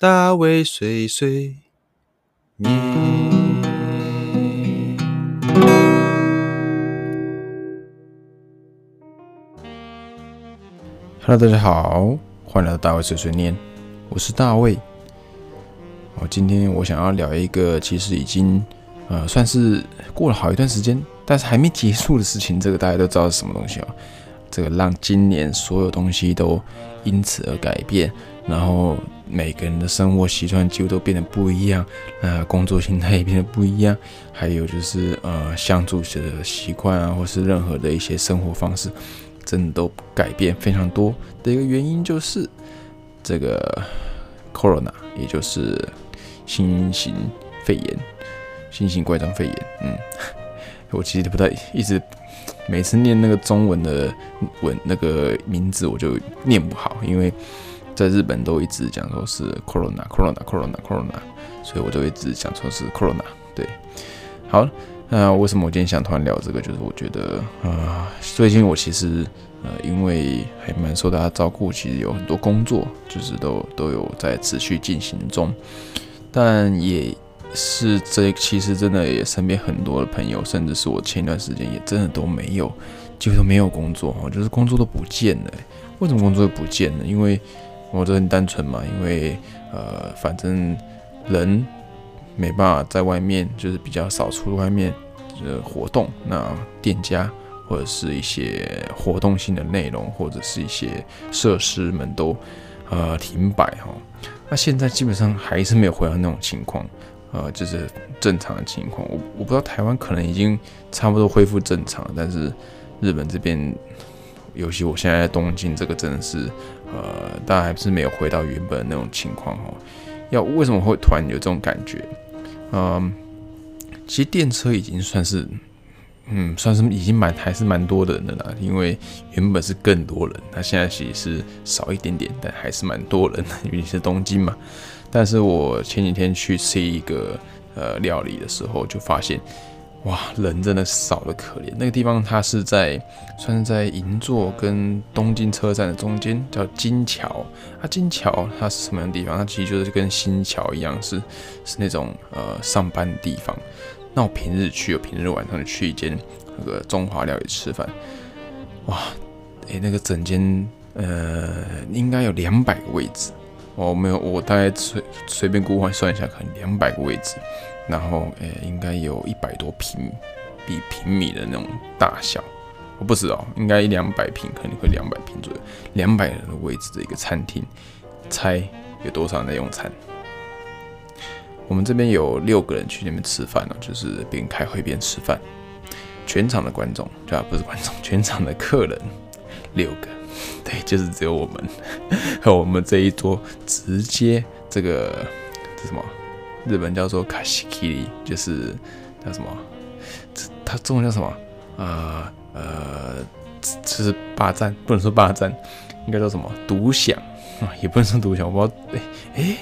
大卫碎碎念。Hello，大家好，欢迎来到大卫碎碎念，我是大卫。哦，今天我想要聊一个其实已经呃算是过了好一段时间，但是还没结束的事情。这个大家都知道是什么东西哦？这个让今年所有东西都因此而改变，然后每个人的生活习惯几乎都变得不一样，呃，工作心态也变得不一样，还有就是呃相处的习惯啊，或是任何的一些生活方式。真的都改变非常多的一个原因就是这个 corona，也就是新型肺炎、新型冠状肺炎。嗯，我其实不太一直每次念那个中文的文那个名字，我就念不好，因为在日本都一直讲说是 corona，corona，corona，corona，所以我就一直讲说是 corona。对，好。那为什么我今天想突然聊这个？就是我觉得，呃，最近我其实，呃，因为还蛮受大家照顾，其实有很多工作，就是都都有在持续进行中。但也是这其实真的也身边很多的朋友，甚至是我前一段时间也真的都没有，几乎都没有工作哈，就是工作都不见了。为什么工作会不见了？因为我这很单纯嘛，因为呃，反正人。没办法在外面，就是比较少出外面的活动。那店家或者是一些活动性的内容，或者是一些设施们都呃停摆哈。那现在基本上还是没有回到那种情况，呃，就是正常的情况。我我不知道台湾可能已经差不多恢复正常，但是日本这边，尤其我现在在东京，这个真的是呃，大家还是没有回到原本的那种情况哦。要为什么会突然有这种感觉？嗯，其实电车已经算是，嗯，算是已经蛮还是蛮多人的啦。因为原本是更多人，那现在其实是少一点点，但还是蛮多人的，因为是东京嘛。但是我前几天去吃一个呃料理的时候，就发现。哇，人真的少的可怜。那个地方它是在，算是在银座跟东京车站的中间，叫金桥。啊，金桥它是什么样的地方？它其实就是跟新桥一样，是是那种呃上班的地方。那我平日去，有平日晚上去一间那个中华料理吃饭。哇，诶，那个整间呃应该有两百个位置。我没有，我大概随随便估换算一下，可能两百个位置。然后，诶，应该有一百多平，比平米的那种大小，我不知道，应该一两百平，可能会两百平左右，两百人的位置的一个餐厅，猜有多少人在用餐？我们这边有六个人去那边吃饭了，就是边开会边吃饭，全场的观众，对吧？不是观众，全场的客人六个，对，就是只有我们 和我们这一桌直接这个这什么？日本叫做卡西基里，就是叫什么？它中文叫什么？呃呃，就是霸占，不能说霸占，应该叫什么？独享啊，也不能说独享。我不知道，哎哎，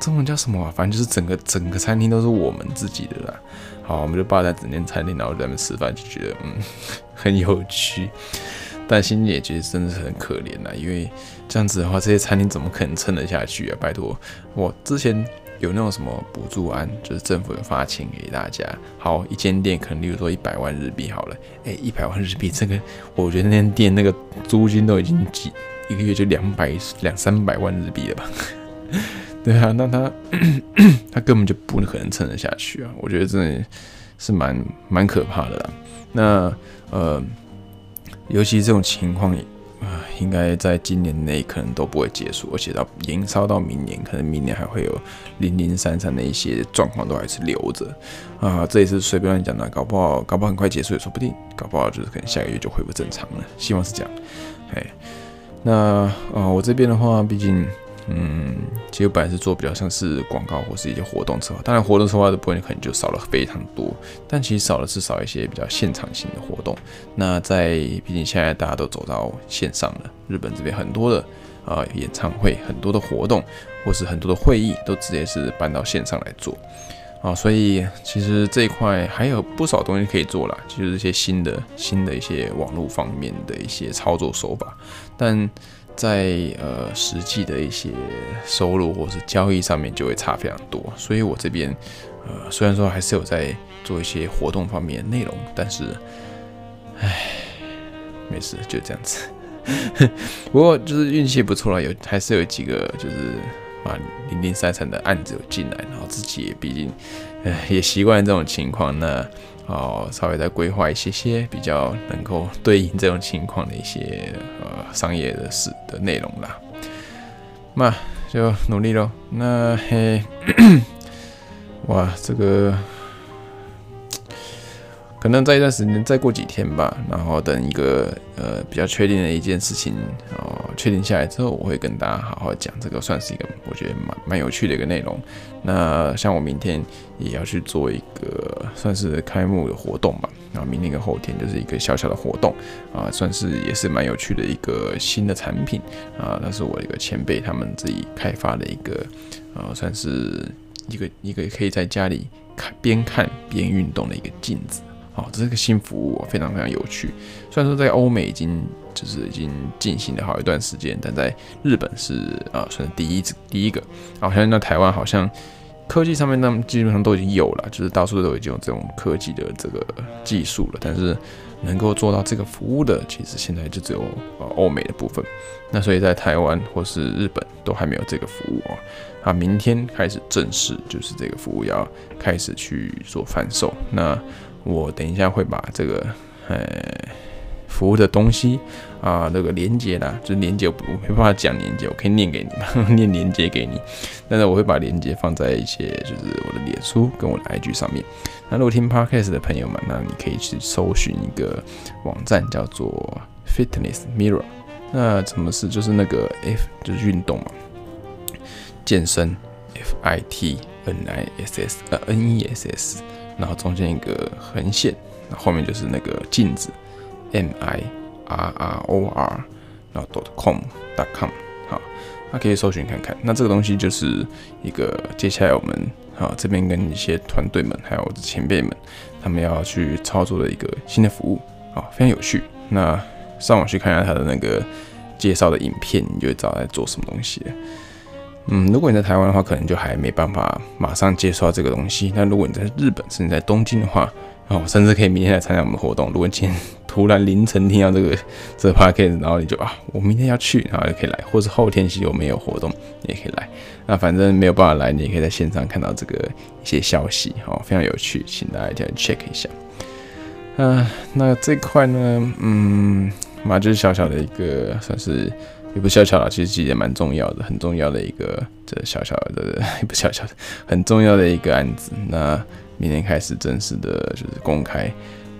中文叫什么？反正就是整个整个餐厅都是我们自己的啦。好，我们就霸占整间餐厅，然后在那边吃饭，就觉得嗯 很有趣。但心里也觉得真的是很可怜呐，因为这样子的话，这些餐厅怎么可能撑得下去啊？拜托，我之前。有那种什么补助案，就是政府有发钱给大家。好，一间店可能，例如说一百万日币好了，哎，一百万日币，这个我觉得那间店那个租金都已经几一个月就两百两三百万日币了吧？对啊，那他 他根本就不可能撑得下去啊！我觉得真的是蛮蛮可怕的啦。那呃，尤其这种情况。啊，应该在今年内可能都不会结束，而且到延烧到明年，可能明年还会有零零散散的一些状况都还是留着。啊，这也是随便乱讲的，搞不好搞不好很快结束也说不定，搞不好就是可能下个月就恢复正常了，希望是这样。哎，那啊，我这边的话，毕竟。嗯，其实本来是做比较像是广告或是一些活动策划，当然活动策划的部分可能就少了非常多，但其实少的是少一些比较现场性的活动。那在毕竟现在大家都走到线上了，日本这边很多的啊演唱会、很多的活动或是很多的会议都直接是搬到线上来做啊，所以其实这一块还有不少东西可以做啦，就是一些新的新的一些网络方面的一些操作手法，但。在呃实际的一些收入或是交易上面就会差非常多。所以我这边呃虽然说还是有在做一些活动方面的内容，但是唉，没事，就这样子。不过就是运气不错了，有还是有几个就是啊零零散散的案子有进来，然后自己也毕竟呃也习惯这种情况，那哦稍微再规划一些些比较能够对应这种情况的一些呃商业的事的内容啦，那就努力咯。那嘿，哇这个。可能在一段时间，再过几天吧，然后等一个呃比较确定的一件事情哦确定下来之后，我会跟大家好好讲这个，算是一个我觉得蛮蛮有趣的一个内容。那像我明天也要去做一个算是开幕的活动吧，然后明天跟后天就是一个小小的活动啊，算是也是蛮有趣的一个新的产品啊，那是我一个前辈他们自己开发的一个呃，算是一个一个可以在家里看边看边运动的一个镜子。哦，这是个新服务，非常非常有趣。虽然说在欧美已经就是已经进行了好一段时间，但在日本是啊算是第一次第一个。好像在台湾好像科技上面，那基本上都已经有了，就是到处都已经有这种科技的这个技术了。但是能够做到这个服务的，其实现在就只有呃欧美的部分。那所以在台湾或是日本都还没有这个服务哦。啊，明天开始正式就是这个服务要开始去做贩售。那我等一下会把这个呃服务的东西啊，那个连接啦，就是连接我没办法讲连接，我可以念给你，念连接给你。但是我会把连接放在一些就是我的脸书跟我的 IG 上面。那如果听 Podcast 的朋友们，那你可以去搜寻一个网站叫做 Fitness Mirror。那什么是就是那个 F 就是运动嘛，健身 F I T N I S S 呃 N E S S。然后中间一个横线，那后面就是那个镜子，M I R R O R，然后 dot com dot com，好，那可以搜寻看看。那这个东西就是一个接下来我们啊这边跟一些团队们，还有我的前辈们，他们要去操作的一个新的服务，好，非常有趣。那上网去看一下他的那个介绍的影片，你就会知道在做什么东西。嗯，如果你在台湾的话，可能就还没办法马上接受到这个东西。那如果你在日本，甚至在东京的话，哦，甚至可以明天来参加我们的活动。如果今天突然凌晨听到这个 这个 p a c k a g e 然后你就啊，我明天要去，然后就可以来，或是后天其实我没有活动，也可以来。那反正没有办法来，你也可以在线上看到这个一些消息，哦，非常有趣，请大家一定要 check 一下。嗯，那这块呢，嗯，嘛就是小小的一个算是。也不小巧了，其实其实也蛮重要的，很重要的一个这小小的 也不小巧的，很重要的一个案子。那明天开始正式的就是公开。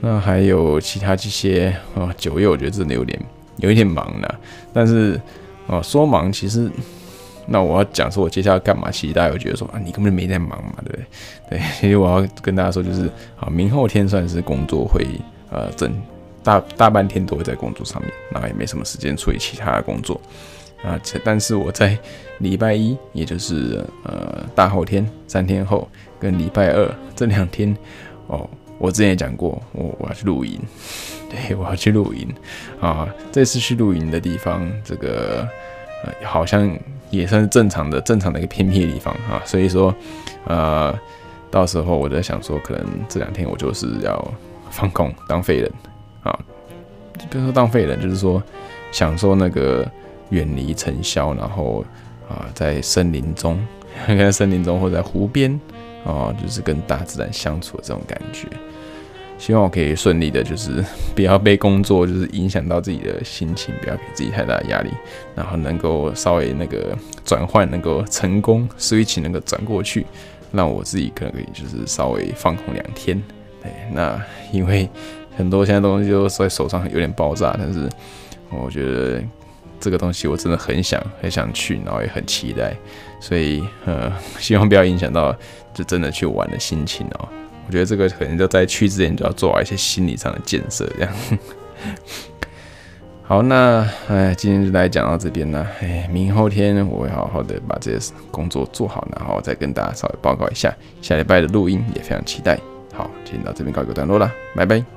那还有其他这些啊，九月我觉得真的有点有一点忙了。但是哦，说忙其实，那我要讲说我接下来干嘛？其实大家会觉得说啊，你根本就没在忙嘛，对不对？对，其实我要跟大家说就是，啊，明后天算是工作会呃整。大大半天都会在工作上面，然后也没什么时间处理其他的工作啊。但是我在礼拜一，也就是呃大后天三天后，跟礼拜二这两天，哦，我之前也讲过，我我要去露营，对我要去露营啊。这次去露营的地方，这个呃好像也算是正常的正常的一个偏僻的地方啊。所以说，呃，到时候我在想说，可能这两天我就是要放空当废人。啊，不说当废人，就是说享受那个远离尘嚣，然后啊，在森林中，在森林中或者在湖边啊，就是跟大自然相处的这种感觉。希望我可以顺利的，就是 不要被工作就是影响到自己的心情，不要给自己太大的压力，然后能够稍微那个转换能够成功，switch 能够转过去，让我自己可能可以就是稍微放空两天。对，那因为。很多现在东西都在手上有点爆炸，但是我觉得这个东西我真的很想很想去，然后也很期待，所以呃，希望不要影响到就真的去玩的心情哦。我觉得这个可能就在去之前就要做好一些心理上的建设，这样。好，那哎，今天就来讲到这边了。哎，明后天我会好好的把这些工作做好，然后再跟大家稍微报告一下下礼拜的录音，也非常期待。好，今天到这边告一个段落了，拜拜。